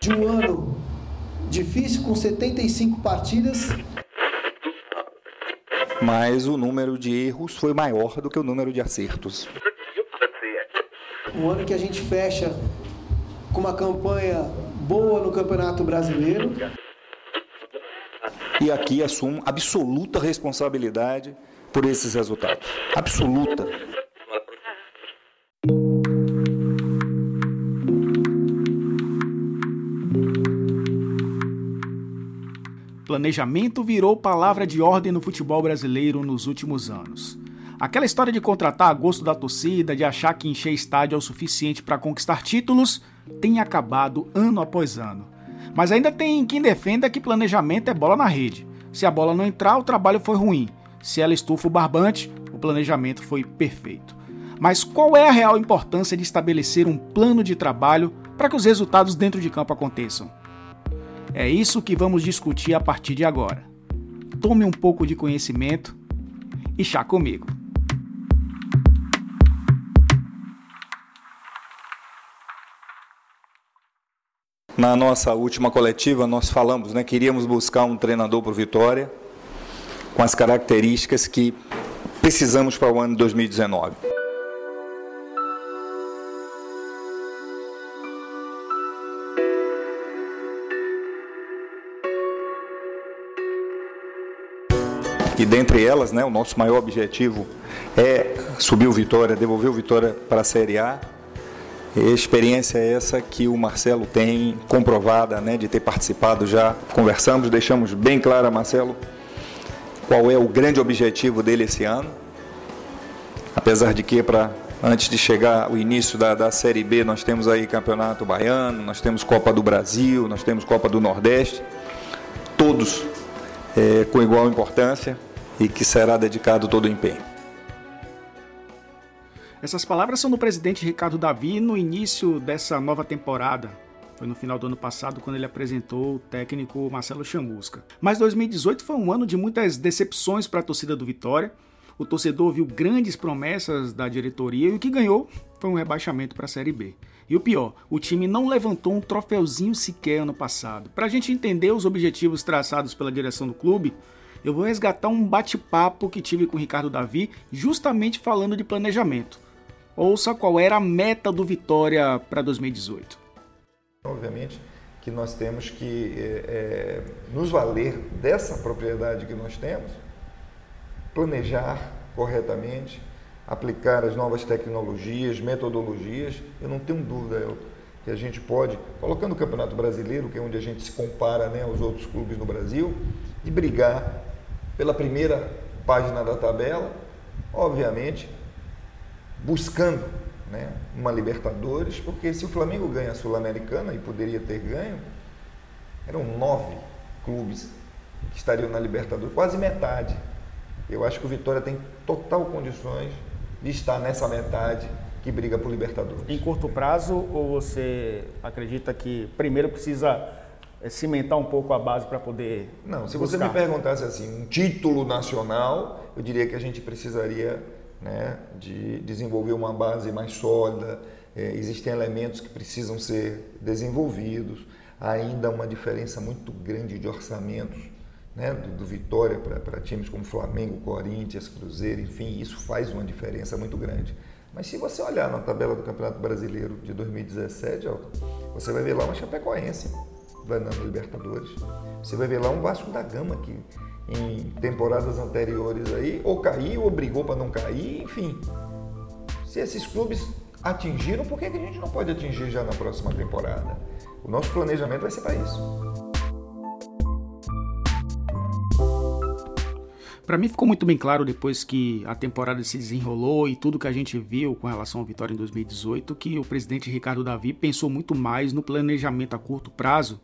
De um ano difícil, com 75 partidas. Mas o número de erros foi maior do que o número de acertos. Um ano que a gente fecha com uma campanha boa no Campeonato Brasileiro. E aqui assumo absoluta responsabilidade por esses resultados. Absoluta. Planejamento virou palavra de ordem no futebol brasileiro nos últimos anos. Aquela história de contratar a gosto da torcida, de achar que encher estádio é o suficiente para conquistar títulos, tem acabado ano após ano. Mas ainda tem quem defenda que planejamento é bola na rede. Se a bola não entrar, o trabalho foi ruim. Se ela estufa o barbante, o planejamento foi perfeito. Mas qual é a real importância de estabelecer um plano de trabalho para que os resultados dentro de campo aconteçam? É isso que vamos discutir a partir de agora. Tome um pouco de conhecimento e chá comigo. Na nossa última coletiva, nós falamos, né, queríamos buscar um treinador para o Vitória com as características que precisamos para o ano de 2019. E dentre elas, né, o nosso maior objetivo é subir o Vitória, devolver o Vitória para a Série A experiência é essa que o Marcelo tem comprovada, né, de ter participado já. Conversamos, deixamos bem claro, Marcelo, qual é o grande objetivo dele esse ano. Apesar de que, para antes de chegar o início da, da Série B, nós temos aí Campeonato Baiano, nós temos Copa do Brasil, nós temos Copa do Nordeste, todos é, com igual importância e que será dedicado todo o empenho. Essas palavras são do presidente Ricardo Davi no início dessa nova temporada. Foi no final do ano passado quando ele apresentou o técnico Marcelo Chamusca. Mas 2018 foi um ano de muitas decepções para a torcida do Vitória. O torcedor viu grandes promessas da diretoria e o que ganhou foi um rebaixamento para a Série B. E o pior, o time não levantou um troféuzinho sequer ano passado. Para a gente entender os objetivos traçados pela direção do clube, eu vou resgatar um bate-papo que tive com o Ricardo Davi, justamente falando de planejamento. Ouça qual era a meta do Vitória para 2018. Obviamente que nós temos que é, é, nos valer dessa propriedade que nós temos, planejar corretamente, aplicar as novas tecnologias, metodologias. Eu não tenho dúvida, eu, que a gente pode, colocando o Campeonato Brasileiro, que é onde a gente se compara né, aos outros clubes no Brasil, e brigar pela primeira página da tabela, obviamente buscando né, uma Libertadores, porque se o Flamengo ganha a Sul-Americana, e poderia ter ganho, eram nove clubes que estariam na Libertadores, quase metade. Eu acho que o Vitória tem total condições de estar nessa metade que briga por Libertadores. Em curto prazo, ou você acredita que primeiro precisa cimentar um pouco a base para poder. Não, se buscar. você me perguntasse assim, um título nacional, eu diria que a gente precisaria né, de desenvolver uma base mais sólida. É, existem elementos que precisam ser desenvolvidos. Há ainda uma diferença muito grande de orçamentos né, do, do Vitória para times como Flamengo, Corinthians, Cruzeiro, enfim, isso faz uma diferença muito grande. Mas se você olhar na tabela do Campeonato Brasileiro de 2017, ó, você vai ver lá uma Chapecoense vai na Libertadores. Você vai ver lá um Vasco da Gama que em temporadas anteriores aí, ou caiu, ou brigou para não cair, enfim. Se esses clubes atingiram, por que, a gente não pode atingir já na próxima temporada? O nosso planejamento vai ser para isso. Para mim ficou muito bem claro depois que a temporada se desenrolou e tudo que a gente viu com relação à vitória em 2018 que o presidente Ricardo Davi pensou muito mais no planejamento a curto prazo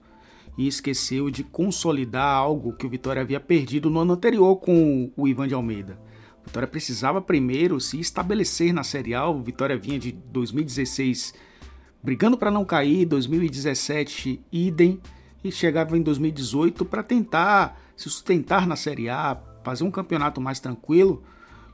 e esqueceu de consolidar algo que o Vitória havia perdido no ano anterior com o Ivan de Almeida. O Vitória precisava primeiro se estabelecer na Série A. O Vitória vinha de 2016 brigando para não cair, 2017 idem e chegava em 2018 para tentar se sustentar na Série A, fazer um campeonato mais tranquilo.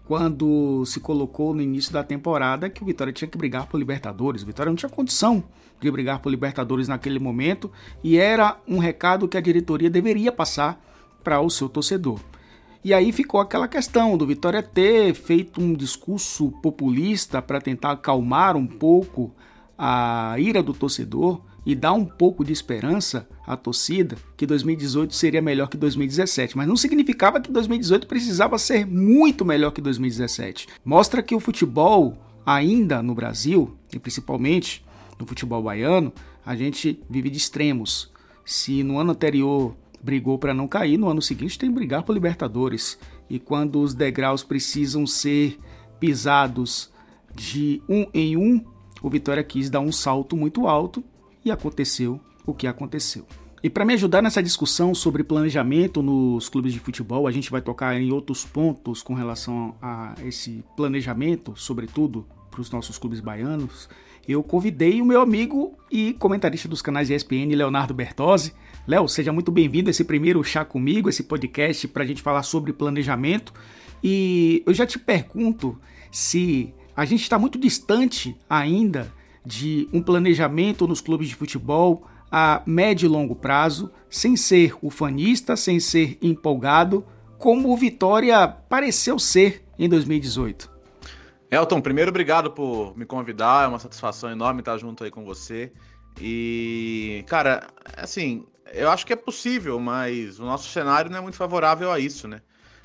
Quando se colocou no início da temporada que o Vitória tinha que brigar por Libertadores. O Vitória não tinha condição de brigar por Libertadores naquele momento e era um recado que a diretoria deveria passar para o seu torcedor. E aí ficou aquela questão do Vitória ter feito um discurso populista para tentar acalmar um pouco a ira do torcedor e dar um pouco de esperança à torcida que 2018 seria melhor que 2017, mas não significava que 2018 precisava ser muito melhor que 2017. Mostra que o futebol ainda no Brasil, e principalmente no futebol baiano, a gente vive de extremos. Se no ano anterior brigou para não cair, no ano seguinte tem que brigar por Libertadores. E quando os degraus precisam ser pisados de um em um, o Vitória quis dar um salto muito alto e aconteceu o que aconteceu. E para me ajudar nessa discussão sobre planejamento nos clubes de futebol, a gente vai tocar em outros pontos com relação a esse planejamento, sobretudo para os nossos clubes baianos. Eu convidei o meu amigo e comentarista dos canais ESPN, Leonardo Bertozzi. Léo, seja muito bem-vindo a esse primeiro Chá Comigo, esse podcast para a gente falar sobre planejamento. E eu já te pergunto se a gente está muito distante ainda de um planejamento nos clubes de futebol a médio e longo prazo, sem ser ufanista, sem ser empolgado, como o Vitória pareceu ser em 2018. Elton, primeiro obrigado por me convidar, é uma satisfação enorme estar junto aí com você. E, cara, assim, eu acho que é possível, mas o nosso cenário não é muito favorável a isso, né?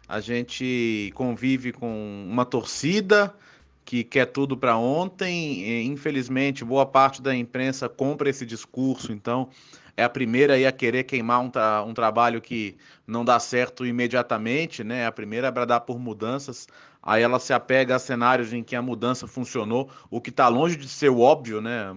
A gente convive com uma torcida que quer tudo para ontem. Infelizmente, boa parte da imprensa compra esse discurso, então é a primeira a querer queimar um, tra um trabalho que não dá certo imediatamente, né? É a primeira a bradar por mudanças. Aí ela se apega a cenários em que a mudança funcionou, o que está longe de ser óbvio, né?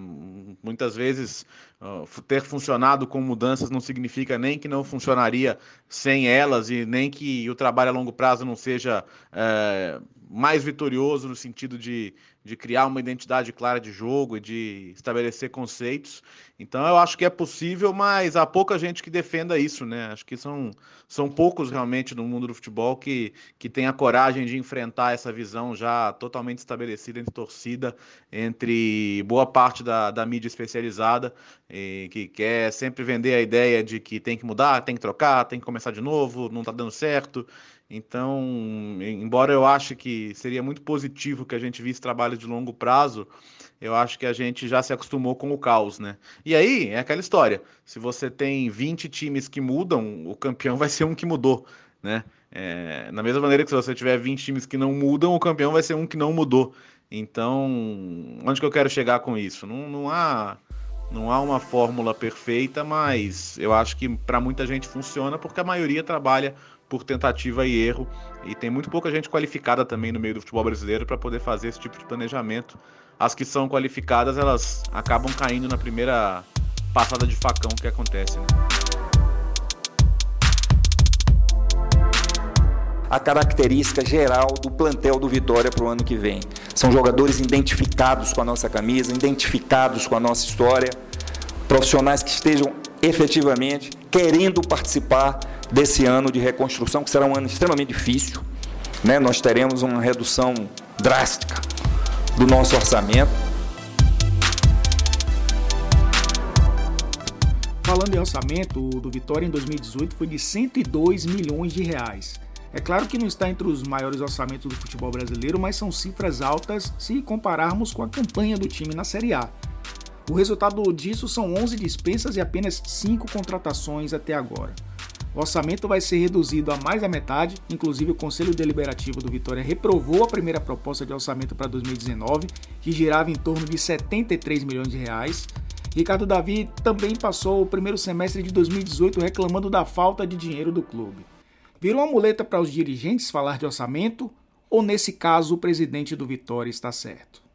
Muitas vezes uh, ter funcionado com mudanças não significa nem que não funcionaria sem elas e nem que o trabalho a longo prazo não seja uh, mais vitorioso no sentido de, de criar uma identidade clara de jogo e de estabelecer conceitos. Então eu acho que é possível, mas há pouca gente que defenda isso, né? Acho que são, são poucos realmente no mundo do futebol que, que tem a coragem de enfrentar essa visão já totalmente estabelecida entre torcida, entre boa parte da, da mídia especializada, que quer sempre vender a ideia de que tem que mudar, tem que trocar, tem que começar de novo, não está dando certo. Então, embora eu ache que seria muito positivo que a gente visse trabalho de longo prazo, eu acho que a gente já se acostumou com o caos, né? E aí, é aquela história. Se você tem 20 times que mudam, o campeão vai ser um que mudou, né? É, na mesma maneira que se você tiver 20 times que não mudam, o campeão vai ser um que não mudou. Então, onde que eu quero chegar com isso? Não, não há não há uma fórmula perfeita, mas eu acho que para muita gente funciona porque a maioria trabalha por tentativa e erro. E tem muito pouca gente qualificada também no meio do futebol brasileiro para poder fazer esse tipo de planejamento. As que são qualificadas, elas acabam caindo na primeira passada de facão que acontece. Né? a característica geral do plantel do Vitória para o ano que vem. São jogadores identificados com a nossa camisa, identificados com a nossa história, profissionais que estejam efetivamente querendo participar desse ano de reconstrução, que será um ano extremamente difícil. Né? Nós teremos uma redução drástica do nosso orçamento. Falando em orçamento, o do Vitória em 2018 foi de 102 milhões de reais. É claro que não está entre os maiores orçamentos do futebol brasileiro, mas são cifras altas se compararmos com a campanha do time na Série A. O resultado disso são 11 dispensas e apenas 5 contratações até agora. O orçamento vai ser reduzido a mais da metade, inclusive o Conselho Deliberativo do Vitória reprovou a primeira proposta de orçamento para 2019, que girava em torno de 73 milhões de reais. Ricardo Davi também passou o primeiro semestre de 2018 reclamando da falta de dinheiro do clube. Virou uma muleta para os dirigentes falar de orçamento ou nesse caso o presidente do Vitória está certo?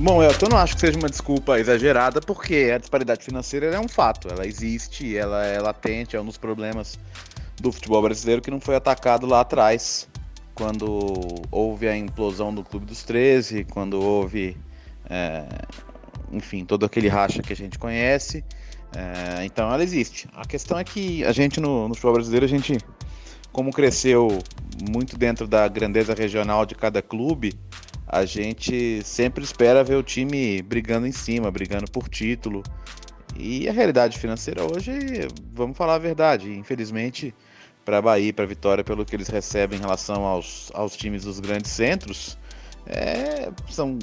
Bom, eu não acho que seja uma desculpa exagerada, porque a disparidade financeira é um fato, ela existe, ela é latente, é um dos problemas do futebol brasileiro que não foi atacado lá atrás, quando houve a implosão do Clube dos 13, quando houve, é, enfim, todo aquele racha que a gente conhece. É, então ela existe. A questão é que a gente no, no futebol brasileiro, a gente, como cresceu muito dentro da grandeza regional de cada clube, a gente sempre espera ver o time brigando em cima, brigando por título. E a realidade financeira hoje, vamos falar a verdade, infelizmente, para a Bahia, para a Vitória, pelo que eles recebem em relação aos, aos times dos grandes centros, é, são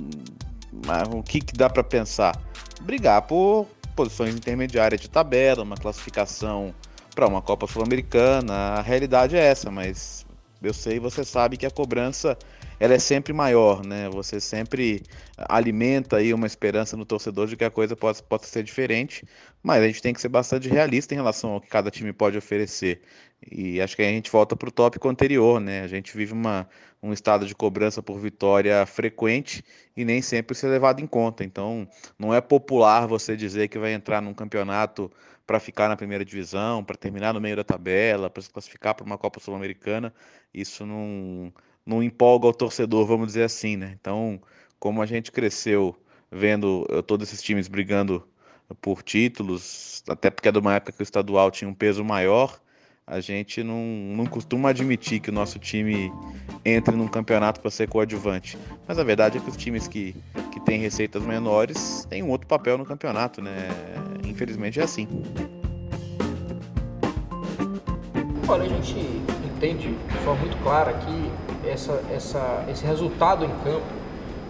o que, que dá para pensar? Brigar por posições intermediárias de tabela, uma classificação para uma Copa Sul-Americana. A realidade é essa, mas eu sei, você sabe que a cobrança ela é sempre maior, né? Você sempre alimenta aí uma esperança no torcedor de que a coisa possa, possa ser diferente, mas a gente tem que ser bastante realista em relação ao que cada time pode oferecer. E acho que a gente volta para o tópico anterior, né? A gente vive uma, um estado de cobrança por vitória frequente e nem sempre isso é levado em conta. Então, não é popular você dizer que vai entrar num campeonato para ficar na primeira divisão, para terminar no meio da tabela, para se classificar para uma Copa Sul-Americana. Isso não, não empolga o torcedor, vamos dizer assim, né? Então, como a gente cresceu vendo eh, todos esses times brigando por títulos, até porque é de uma época que o estadual tinha um peso maior a gente não, não costuma admitir que o nosso time entre num campeonato para ser coadjuvante. Mas a verdade é que os times que, que têm receitas menores têm um outro papel no campeonato, né? Infelizmente é assim. Olha, a gente entende de forma muito clara que essa, essa, esse resultado em campo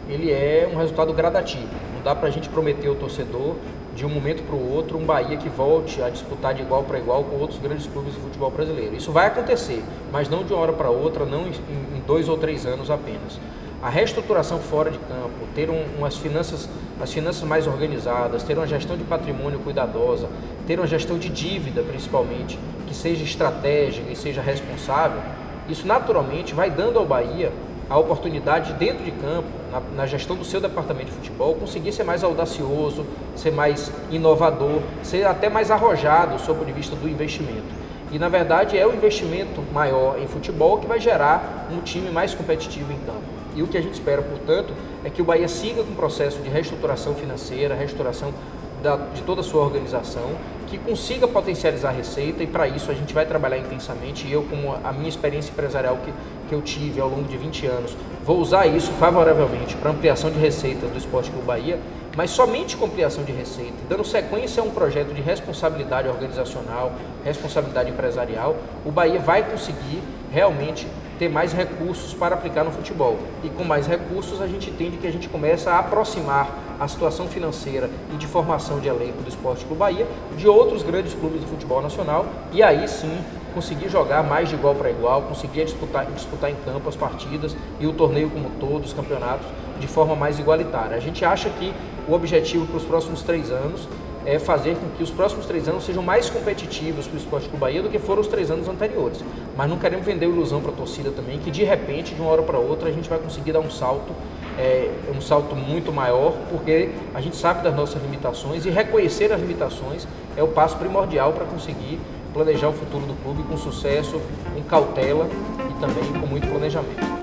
ele é um resultado gradativo. Não dá para a gente prometer ao torcedor de um momento para o outro, um Bahia que volte a disputar de igual para igual com outros grandes clubes do futebol brasileiro. Isso vai acontecer, mas não de uma hora para outra, não em dois ou três anos apenas. A reestruturação fora de campo, ter um, umas finanças, as finanças mais organizadas, ter uma gestão de patrimônio cuidadosa, ter uma gestão de dívida, principalmente, que seja estratégica e seja responsável, isso naturalmente vai dando ao Bahia a oportunidade dentro de campo, na, na, gestão do seu departamento de futebol, conseguir ser mais audacioso, ser mais inovador, ser até mais arrojado sob o ponto de vista do investimento. E na verdade é o investimento maior em futebol que vai gerar um time mais competitivo em campo. E o que a gente espera, portanto, é que o Bahia siga com o processo de reestruturação financeira, reestruturação da, de toda a sua organização, que consiga potencializar a receita e para isso a gente vai trabalhar intensamente e eu, como a minha experiência empresarial que, que eu tive ao longo de 20 anos, vou usar isso favoravelmente para ampliação de receita do Esporte Clube Bahia, mas somente com ampliação de receita, dando sequência a um projeto de responsabilidade organizacional, responsabilidade empresarial, o Bahia vai conseguir realmente ter mais recursos para aplicar no futebol. E com mais recursos a gente entende que a gente começa a aproximar a situação financeira e de formação de elenco do Esporte Clube Bahia de outros grandes clubes do futebol nacional e aí sim conseguir jogar mais de igual para igual, conseguir disputar, disputar em campo as partidas e o torneio como todos, os campeonatos, de forma mais igualitária. A gente acha que o objetivo para os próximos três anos é fazer com que os próximos três anos sejam mais competitivos para o Esporte Clube Bahia do que foram os três anos anteriores. Mas não queremos vender ilusão para a torcida também, que de repente, de uma hora para outra, a gente vai conseguir dar um salto, é, um salto muito maior, porque a gente sabe das nossas limitações e reconhecer as limitações é o passo primordial para conseguir planejar o futuro do clube com sucesso, com cautela e também com muito planejamento.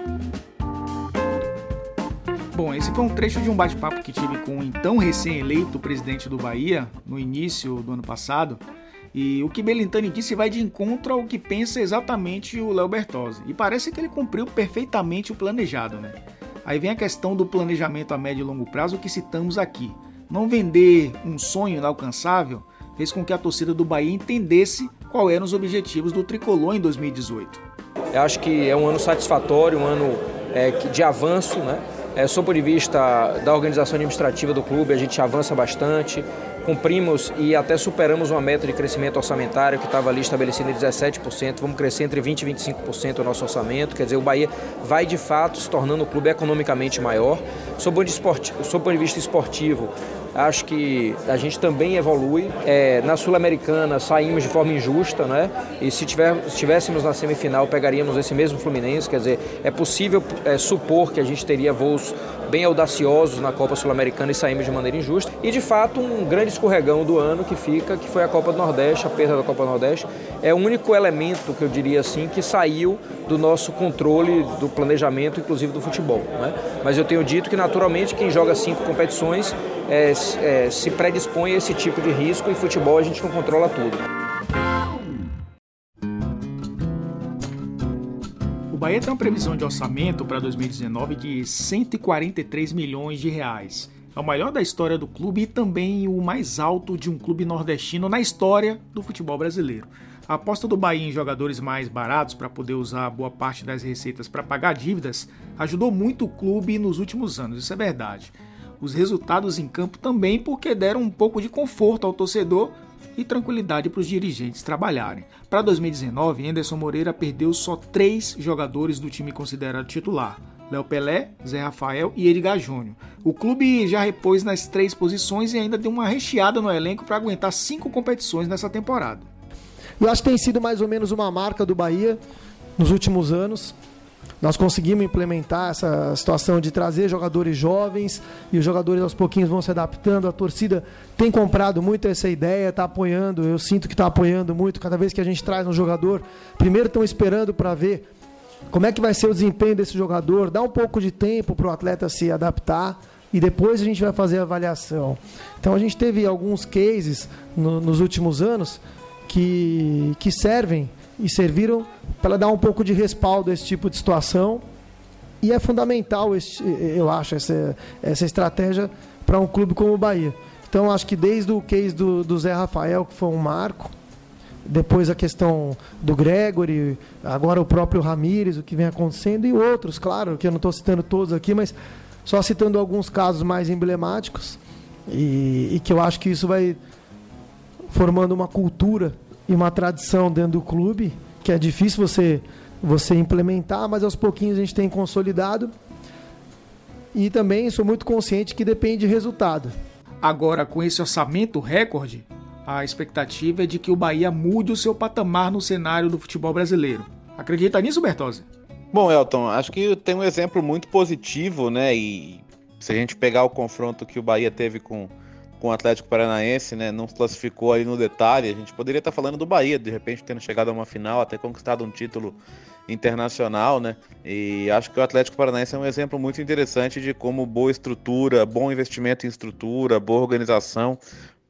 Bom, esse foi um trecho de um bate-papo que tive com o então recém-eleito presidente do Bahia, no início do ano passado. E o que Belintani disse vai de encontro ao que pensa exatamente o Léo Bertozzi. E parece que ele cumpriu perfeitamente o planejado, né? Aí vem a questão do planejamento a médio e longo prazo que citamos aqui. Não vender um sonho inalcançável fez com que a torcida do Bahia entendesse qual eram os objetivos do tricolor em 2018. Eu acho que é um ano satisfatório, um ano é, de avanço, né? É, sob o ponto de vista da organização administrativa do clube, a gente avança bastante, cumprimos e até superamos uma meta de crescimento orçamentário que estava ali estabelecida em 17%. Vamos crescer entre 20% e 25% o nosso orçamento. Quer dizer, o Bahia vai de fato se tornando um clube economicamente maior. Sob o ponto de vista esportivo, Acho que a gente também evolui. É, na Sul-Americana saímos de forma injusta, né? E se estivéssemos na semifinal, pegaríamos esse mesmo Fluminense. Quer dizer, é possível é, supor que a gente teria voos bem audaciosos na Copa Sul-Americana e saímos de maneira injusta. E de fato, um grande escorregão do ano que fica, que foi a Copa do Nordeste, a perda da Copa do Nordeste, é o único elemento que eu diria assim que saiu do nosso controle do planejamento, inclusive do futebol. Né? Mas eu tenho dito que naturalmente quem joga cinco competições é, é, se predispõe a esse tipo de risco e futebol a gente não controla tudo. Bahia tem uma previsão de orçamento para 2019 de 143 milhões de reais. É o maior da história do clube e também o mais alto de um clube nordestino na história do futebol brasileiro. A aposta do Bahia em jogadores mais baratos para poder usar boa parte das receitas para pagar dívidas ajudou muito o clube nos últimos anos, isso é verdade. Os resultados em campo também porque deram um pouco de conforto ao torcedor e tranquilidade para os dirigentes trabalharem. Para 2019, Anderson Moreira perdeu só três jogadores do time considerado titular: Léo Pelé, Zé Rafael e Edgar Júnior. O clube já repôs nas três posições e ainda deu uma recheada no elenco para aguentar cinco competições nessa temporada. Eu acho que tem sido mais ou menos uma marca do Bahia nos últimos anos. Nós conseguimos implementar essa situação de trazer jogadores jovens e os jogadores aos pouquinhos vão se adaptando. A torcida tem comprado muito essa ideia, está apoiando. Eu sinto que está apoiando muito. Cada vez que a gente traz um jogador, primeiro estão esperando para ver como é que vai ser o desempenho desse jogador, dá um pouco de tempo para o atleta se adaptar e depois a gente vai fazer a avaliação. Então a gente teve alguns cases no, nos últimos anos que, que servem e serviram para dar um pouco de respaldo a esse tipo de situação. E é fundamental, esse, eu acho, essa, essa estratégia para um clube como o Bahia. Então, acho que desde o case do, do Zé Rafael, que foi um marco, depois a questão do Gregory, agora o próprio Ramires, o que vem acontecendo, e outros, claro, que eu não estou citando todos aqui, mas só citando alguns casos mais emblemáticos, e, e que eu acho que isso vai formando uma cultura e uma tradição dentro do clube que é difícil você você implementar, mas aos pouquinhos a gente tem consolidado. E também sou muito consciente que depende de resultado. Agora, com esse orçamento recorde, a expectativa é de que o Bahia mude o seu patamar no cenário do futebol brasileiro. Acredita nisso, Bertozzi? Bom, Elton, acho que tem um exemplo muito positivo, né? E se a gente pegar o confronto que o Bahia teve com com o Atlético Paranaense, né? Não se classificou aí no detalhe. A gente poderia estar falando do Bahia, de repente tendo chegado a uma final, até conquistado um título internacional, né? E acho que o Atlético Paranaense é um exemplo muito interessante de como boa estrutura, bom investimento em estrutura, boa organização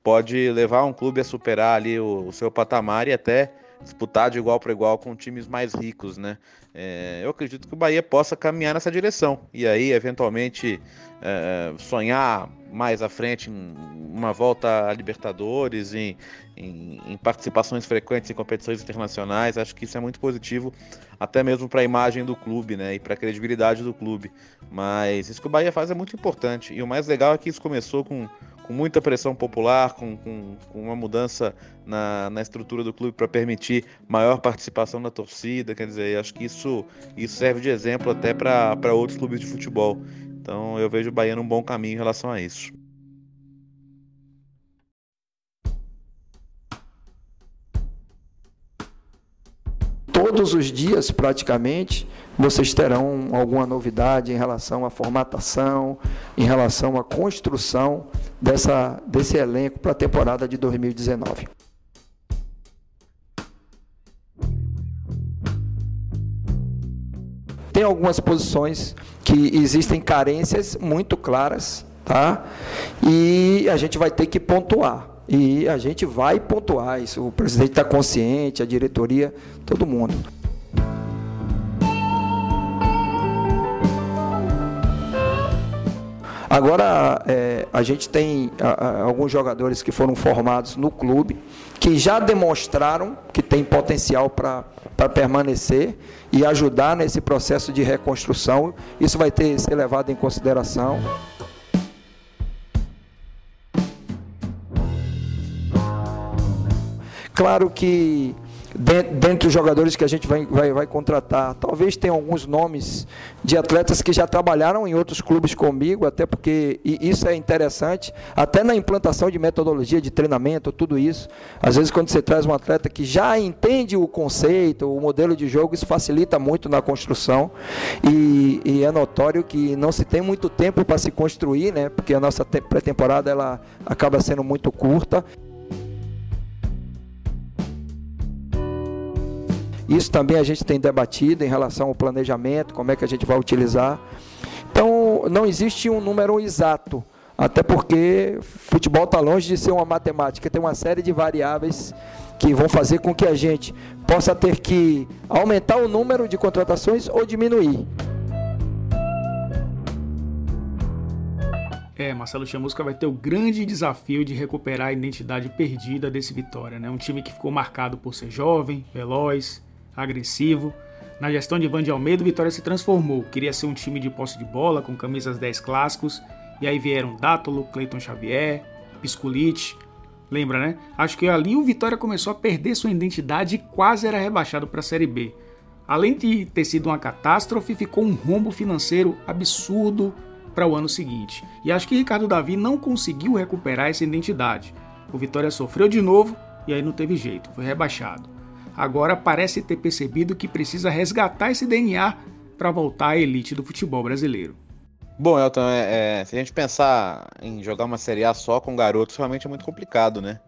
pode levar um clube a superar ali o, o seu patamar e até disputar de igual para igual com times mais ricos, né? É, eu acredito que o Bahia possa caminhar nessa direção e aí, eventualmente, é, sonhar mais à frente em uma volta a Libertadores, em, em, em, participações frequentes em competições internacionais. Acho que isso é muito positivo, até mesmo para a imagem do clube né, e para a credibilidade do clube. Mas isso que o Bahia faz é muito importante e o mais legal é que isso começou com com muita pressão popular, com, com, com uma mudança na, na, estrutura do clube para permitir maior participação da torcida. Quer dizer, acho que isso, isso serve de exemplo até para outros clubes de futebol. Então eu vejo o Bahia num bom caminho em relação a isso. Todos os dias, praticamente, vocês terão alguma novidade em relação à formatação, em relação à construção dessa, desse elenco para a temporada de 2019. Tem algumas posições que existem carências muito claras, tá? E a gente vai ter que pontuar. E a gente vai pontuar isso. O presidente está consciente, a diretoria, todo mundo. Agora, é, a gente tem a, a, alguns jogadores que foram formados no clube, que já demonstraram que tem potencial para permanecer e ajudar nesse processo de reconstrução. Isso vai ter ser levado em consideração. Claro que dentre os jogadores que a gente vai, vai, vai contratar, talvez tenha alguns nomes de atletas que já trabalharam em outros clubes comigo, até porque isso é interessante, até na implantação de metodologia de treinamento, tudo isso. Às vezes, quando você traz um atleta que já entende o conceito, o modelo de jogo, isso facilita muito na construção. E, e é notório que não se tem muito tempo para se construir, né? Porque a nossa pré-temporada ela acaba sendo muito curta. Isso também a gente tem debatido em relação ao planejamento, como é que a gente vai utilizar. Então, não existe um número exato, até porque futebol está longe de ser uma matemática, tem uma série de variáveis que vão fazer com que a gente possa ter que aumentar o número de contratações ou diminuir. É, Marcelo Chamusca vai ter o grande desafio de recuperar a identidade perdida desse Vitória, né? Um time que ficou marcado por ser jovem, veloz, agressivo. Na gestão de Ivan de Almeida, o Vitória se transformou. Queria ser um time de posse de bola, com camisas 10 clássicos. E aí vieram Dátolo, Cleiton Xavier, Pisculite. Lembra, né? Acho que ali o Vitória começou a perder sua identidade e quase era rebaixado para a Série B. Além de ter sido uma catástrofe, ficou um rombo financeiro absurdo para o ano seguinte. E acho que Ricardo Davi não conseguiu recuperar essa identidade. O Vitória sofreu de novo e aí não teve jeito, foi rebaixado. Agora parece ter percebido que precisa resgatar esse DNA para voltar à elite do futebol brasileiro. Bom, Elton, é, é, se a gente pensar em jogar uma Série A só com garotos, realmente é muito complicado, né?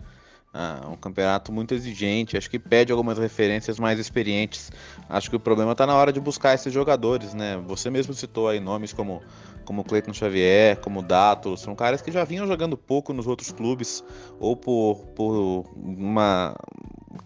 Ah, um campeonato muito exigente, acho que pede algumas referências mais experientes. Acho que o problema está na hora de buscar esses jogadores, né? Você mesmo citou aí nomes como como Cleiton Xavier, como Dato, são caras que já vinham jogando pouco nos outros clubes, ou por, por uma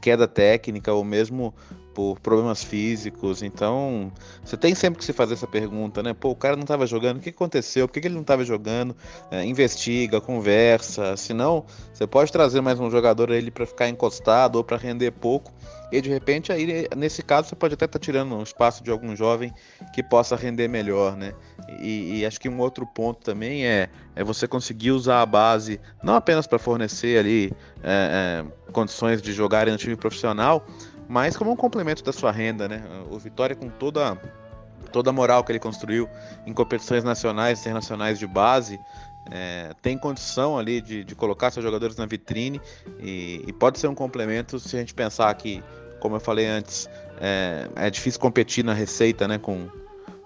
queda técnica, ou mesmo por problemas físicos. Então, você tem sempre que se fazer essa pergunta, né? Pô, o cara não estava jogando, o que aconteceu? Por que, ele não estava jogando? É, investiga, conversa. Senão, você pode trazer mais um jogador ele para ficar encostado ou para render pouco. E de repente, aí, nesse caso, você pode até estar tá tirando um espaço de algum jovem que possa render melhor, né? E, e acho que um outro ponto também é, é você conseguir usar a base não apenas para fornecer ali é, é, condições de jogar no time profissional, mas como um complemento da sua renda, né? O Vitória com toda toda a moral que ele construiu em competições nacionais e internacionais de base, é, tem condição ali de, de, colocar seus jogadores na vitrine e, e, pode ser um complemento se a gente pensar que, como eu falei antes, é, é difícil competir na receita né, com,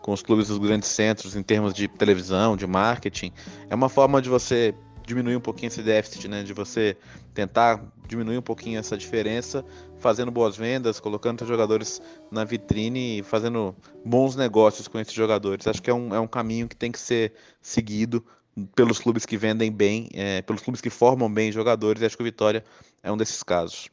com os clubes dos grandes centros em termos de televisão, de marketing. É uma forma de você diminuir um pouquinho esse déficit, né? De você tentar diminuir um pouquinho essa diferença, fazendo boas vendas, colocando jogadores na vitrine e fazendo bons negócios com esses jogadores. Acho que é um, é um caminho que tem que ser seguido pelos clubes que vendem bem, é, pelos clubes que formam bem jogadores. E acho que o Vitória é um desses casos.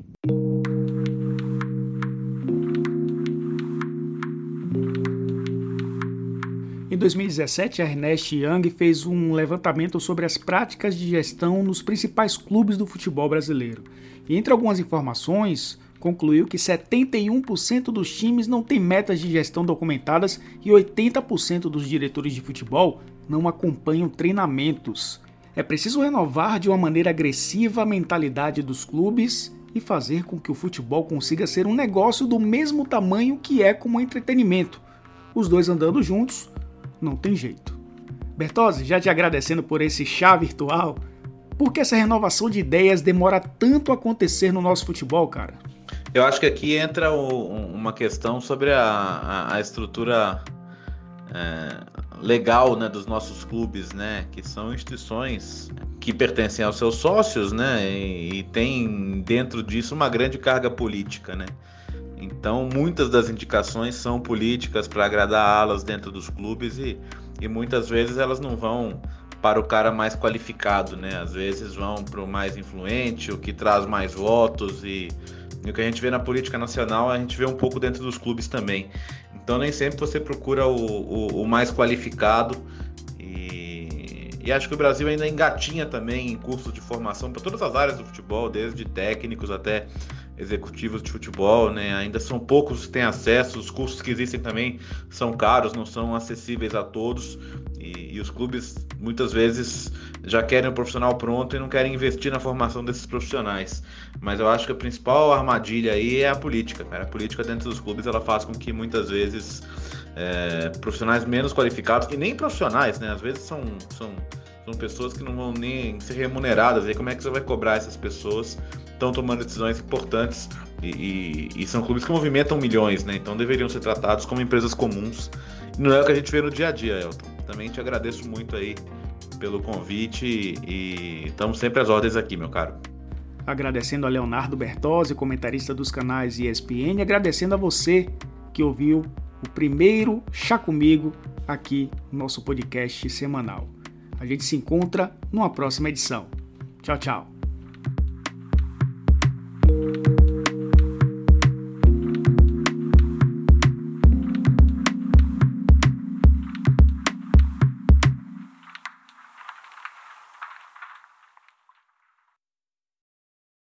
2017, a Ernest Young fez um levantamento sobre as práticas de gestão nos principais clubes do futebol brasileiro. E entre algumas informações, concluiu que 71% dos times não têm metas de gestão documentadas e 80% dos diretores de futebol não acompanham treinamentos. É preciso renovar de uma maneira agressiva a mentalidade dos clubes e fazer com que o futebol consiga ser um negócio do mesmo tamanho que é como entretenimento. Os dois andando juntos não tem jeito. Bertozzi, já te agradecendo por esse chá virtual, por que essa renovação de ideias demora tanto a acontecer no nosso futebol, cara? Eu acho que aqui entra o, uma questão sobre a, a, a estrutura é, legal né, dos nossos clubes, né, que são instituições que pertencem aos seus sócios, né, e, e tem dentro disso uma grande carga política, né. Então, muitas das indicações são políticas para agradar alas dentro dos clubes e, e muitas vezes elas não vão para o cara mais qualificado, né? Às vezes vão para o mais influente, o que traz mais votos e, e, o que a gente vê na política nacional a gente vê um pouco dentro dos clubes também. Então nem sempre você procura o, o, o mais qualificado e, e, acho que o Brasil ainda engatinha também em cursos de formação para todas as áreas do futebol, desde técnicos até executivos de futebol, né? Ainda são poucos que têm acesso, os cursos que existem também são caros, não são acessíveis a todos. E, e os clubes muitas vezes já querem o profissional pronto e não querem investir na formação desses profissionais. Mas eu acho que a principal armadilha aí é a política, cara. A política dentro dos clubes ela faz com que muitas vezes é, profissionais menos qualificados, e nem profissionais, né? Às vezes são, são, são pessoas que não vão nem ser remuneradas. Aí como é que você vai cobrar essas pessoas estão tomando decisões importantes e, e, e, são clubes que movimentam milhões, né? Então deveriam ser tratados como empresas comuns. Não é o que a gente vê no dia a dia, Elton. Também te agradeço muito aí pelo convite e estamos sempre às ordens aqui, meu caro. Agradecendo a Leonardo Bertozzi, comentarista dos canais ESPN, agradecendo a você que ouviu o primeiro Chá Comigo aqui no nosso podcast semanal. A gente se encontra numa próxima edição. Tchau, tchau.